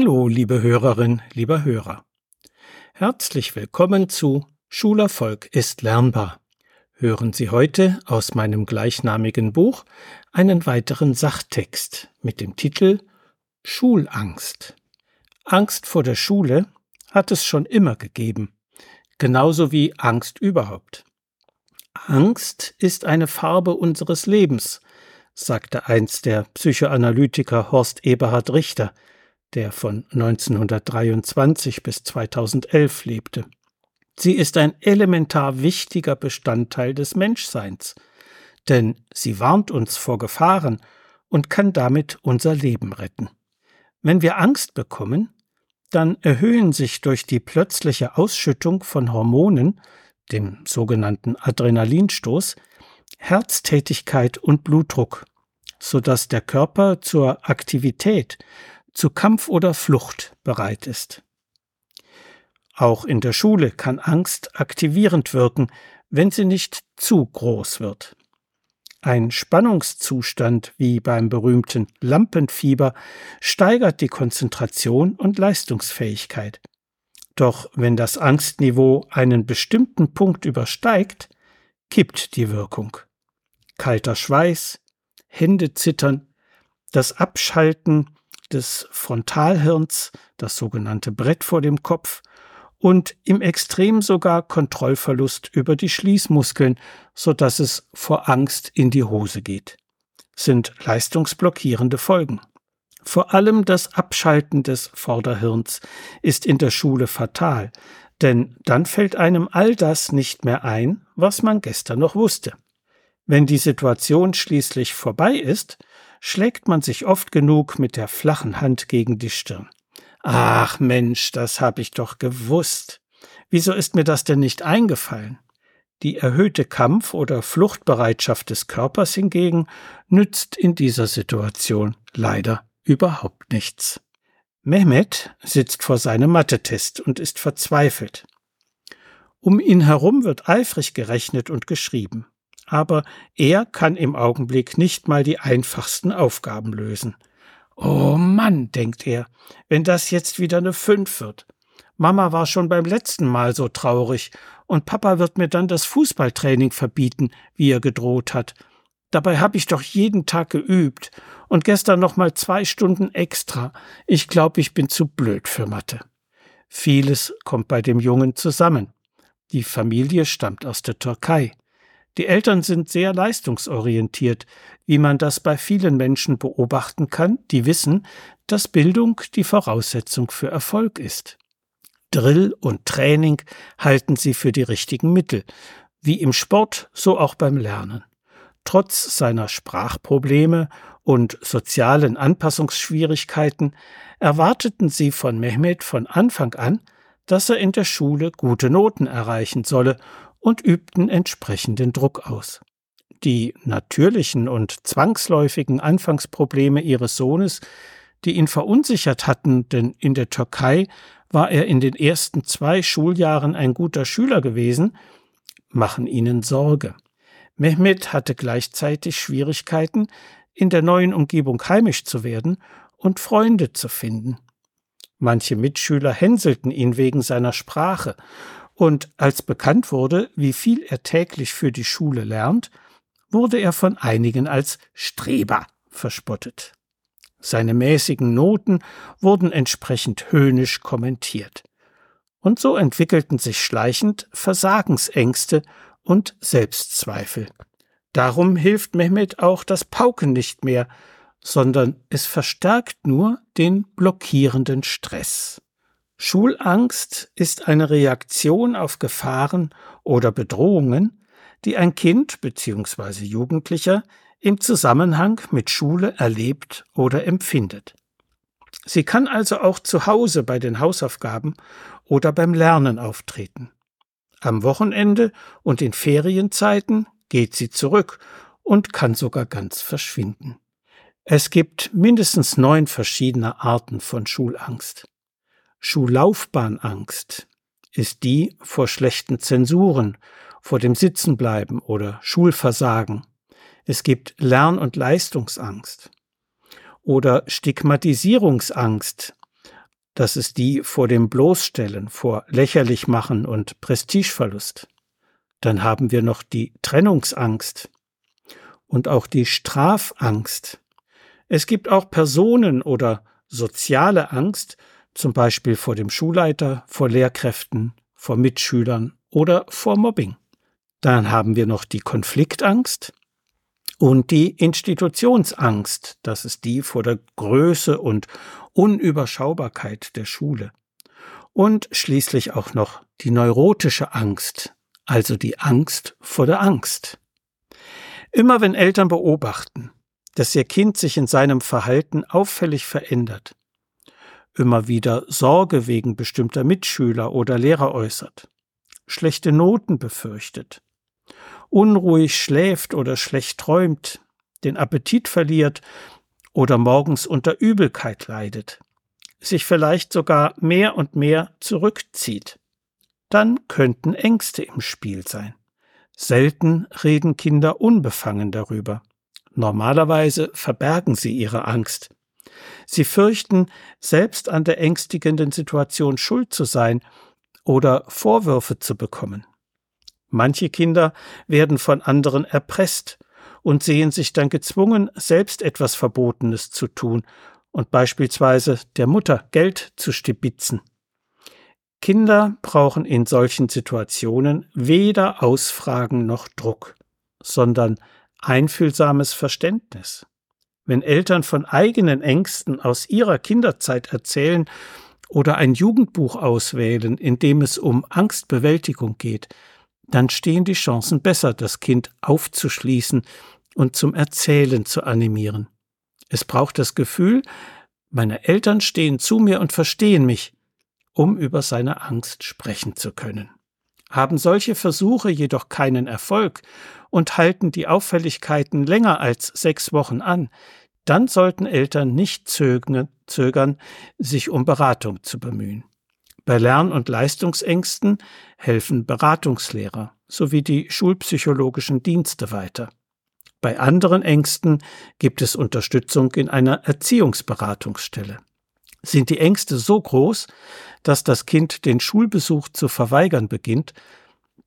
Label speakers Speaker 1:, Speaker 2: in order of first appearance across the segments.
Speaker 1: Hallo, liebe Hörerin, lieber Hörer. Herzlich willkommen zu Schulerfolg ist lernbar. Hören Sie heute aus meinem gleichnamigen Buch einen weiteren Sachtext mit dem Titel Schulangst. Angst vor der Schule hat es schon immer gegeben, genauso wie Angst überhaupt. Angst ist eine Farbe unseres Lebens, sagte einst der Psychoanalytiker Horst Eberhard Richter, der von 1923 bis 2011 lebte. Sie ist ein elementar wichtiger Bestandteil des Menschseins, denn sie warnt uns vor Gefahren und kann damit unser Leben retten. Wenn wir Angst bekommen, dann erhöhen sich durch die plötzliche Ausschüttung von Hormonen, dem sogenannten Adrenalinstoß, Herztätigkeit und Blutdruck, so dass der Körper zur Aktivität, zu Kampf oder Flucht bereit ist. Auch in der Schule kann Angst aktivierend wirken, wenn sie nicht zu groß wird. Ein Spannungszustand wie beim berühmten Lampenfieber steigert die Konzentration und Leistungsfähigkeit. Doch wenn das Angstniveau einen bestimmten Punkt übersteigt, kippt die Wirkung. Kalter Schweiß, Hände zittern, das Abschalten des Frontalhirns, das sogenannte Brett vor dem Kopf, und im Extrem sogar Kontrollverlust über die Schließmuskeln, so dass es vor Angst in die Hose geht. Sind leistungsblockierende Folgen. Vor allem das Abschalten des Vorderhirns ist in der Schule fatal, denn dann fällt einem all das nicht mehr ein, was man gestern noch wusste. Wenn die Situation schließlich vorbei ist, schlägt man sich oft genug mit der flachen Hand gegen die Stirn. Ach Mensch, das hab ich doch gewusst. Wieso ist mir das denn nicht eingefallen? Die erhöhte Kampf- oder Fluchtbereitschaft des Körpers hingegen nützt in dieser Situation leider überhaupt nichts. Mehmet sitzt vor seinem Mathe-Test und ist verzweifelt. Um ihn herum wird eifrig gerechnet und geschrieben. Aber er kann im Augenblick nicht mal die einfachsten Aufgaben lösen. Oh Mann, denkt er, wenn das jetzt wieder eine Fünf wird. Mama war schon beim letzten Mal so traurig, und Papa wird mir dann das Fußballtraining verbieten, wie er gedroht hat. Dabei habe ich doch jeden Tag geübt und gestern noch mal zwei Stunden extra. Ich glaube, ich bin zu blöd für Mathe. Vieles kommt bei dem Jungen zusammen. Die Familie stammt aus der Türkei. Die Eltern sind sehr leistungsorientiert, wie man das bei vielen Menschen beobachten kann, die wissen, dass Bildung die Voraussetzung für Erfolg ist. Drill und Training halten sie für die richtigen Mittel, wie im Sport, so auch beim Lernen. Trotz seiner Sprachprobleme und sozialen Anpassungsschwierigkeiten erwarteten sie von Mehmet von Anfang an, dass er in der Schule gute Noten erreichen solle und übten entsprechenden Druck aus. Die natürlichen und zwangsläufigen Anfangsprobleme ihres Sohnes, die ihn verunsichert hatten, denn in der Türkei war er in den ersten zwei Schuljahren ein guter Schüler gewesen, machen ihnen Sorge. Mehmet hatte gleichzeitig Schwierigkeiten, in der neuen Umgebung heimisch zu werden und Freunde zu finden. Manche Mitschüler hänselten ihn wegen seiner Sprache und als bekannt wurde, wie viel er täglich für die Schule lernt, wurde er von einigen als Streber verspottet. Seine mäßigen Noten wurden entsprechend höhnisch kommentiert. Und so entwickelten sich schleichend Versagensängste und Selbstzweifel. Darum hilft Mehmet auch das Pauken nicht mehr, sondern es verstärkt nur den blockierenden Stress. Schulangst ist eine Reaktion auf Gefahren oder Bedrohungen, die ein Kind bzw. Jugendlicher im Zusammenhang mit Schule erlebt oder empfindet. Sie kann also auch zu Hause bei den Hausaufgaben oder beim Lernen auftreten. Am Wochenende und in Ferienzeiten geht sie zurück und kann sogar ganz verschwinden. Es gibt mindestens neun verschiedene Arten von Schulangst. Schullaufbahnangst ist die vor schlechten Zensuren, vor dem Sitzenbleiben oder Schulversagen. Es gibt Lern- und Leistungsangst oder Stigmatisierungsangst, Das ist die vor dem Bloßstellen, vor Lächerlichmachen und Prestigeverlust. Dann haben wir noch die Trennungsangst und auch die Strafangst. Es gibt auch Personen oder soziale Angst, zum Beispiel vor dem Schulleiter, vor Lehrkräften, vor Mitschülern oder vor Mobbing. Dann haben wir noch die Konfliktangst und die Institutionsangst, das ist die vor der Größe und Unüberschaubarkeit der Schule. Und schließlich auch noch die neurotische Angst, also die Angst vor der Angst. Immer wenn Eltern beobachten, dass ihr Kind sich in seinem Verhalten auffällig verändert, immer wieder Sorge wegen bestimmter Mitschüler oder Lehrer äußert, schlechte Noten befürchtet, unruhig schläft oder schlecht träumt, den Appetit verliert oder morgens unter Übelkeit leidet, sich vielleicht sogar mehr und mehr zurückzieht, dann könnten Ängste im Spiel sein. Selten reden Kinder unbefangen darüber. Normalerweise verbergen sie ihre Angst. Sie fürchten, selbst an der ängstigenden Situation schuld zu sein oder Vorwürfe zu bekommen. Manche Kinder werden von anderen erpresst und sehen sich dann gezwungen, selbst etwas Verbotenes zu tun und beispielsweise der Mutter Geld zu stibitzen. Kinder brauchen in solchen Situationen weder Ausfragen noch Druck, sondern einfühlsames Verständnis. Wenn Eltern von eigenen Ängsten aus ihrer Kinderzeit erzählen oder ein Jugendbuch auswählen, in dem es um Angstbewältigung geht, dann stehen die Chancen besser, das Kind aufzuschließen und zum Erzählen zu animieren. Es braucht das Gefühl, meine Eltern stehen zu mir und verstehen mich, um über seine Angst sprechen zu können. Haben solche Versuche jedoch keinen Erfolg und halten die Auffälligkeiten länger als sechs Wochen an, dann sollten Eltern nicht zögern, sich um Beratung zu bemühen. Bei Lern- und Leistungsängsten helfen Beratungslehrer sowie die schulpsychologischen Dienste weiter. Bei anderen Ängsten gibt es Unterstützung in einer Erziehungsberatungsstelle. Sind die Ängste so groß, dass das Kind den Schulbesuch zu verweigern beginnt,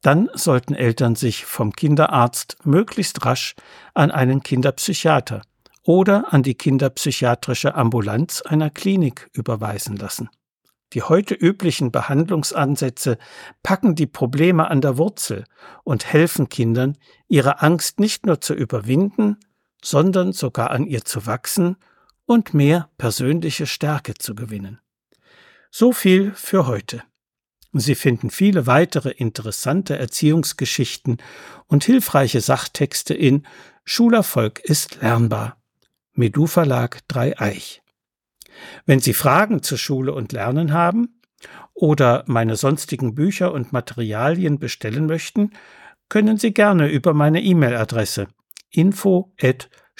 Speaker 1: dann sollten Eltern sich vom Kinderarzt möglichst rasch an einen Kinderpsychiater oder an die kinderpsychiatrische Ambulanz einer Klinik überweisen lassen. Die heute üblichen Behandlungsansätze packen die Probleme an der Wurzel und helfen Kindern, ihre Angst nicht nur zu überwinden, sondern sogar an ihr zu wachsen und mehr persönliche Stärke zu gewinnen. So viel für heute. Sie finden viele weitere interessante Erziehungsgeschichten und hilfreiche Sachtexte in Schulerfolg ist lernbar. Medu Verlag Dreieich. Wenn Sie Fragen zur Schule und Lernen haben oder meine sonstigen Bücher und Materialien bestellen möchten, können Sie gerne über meine E-Mail-Adresse info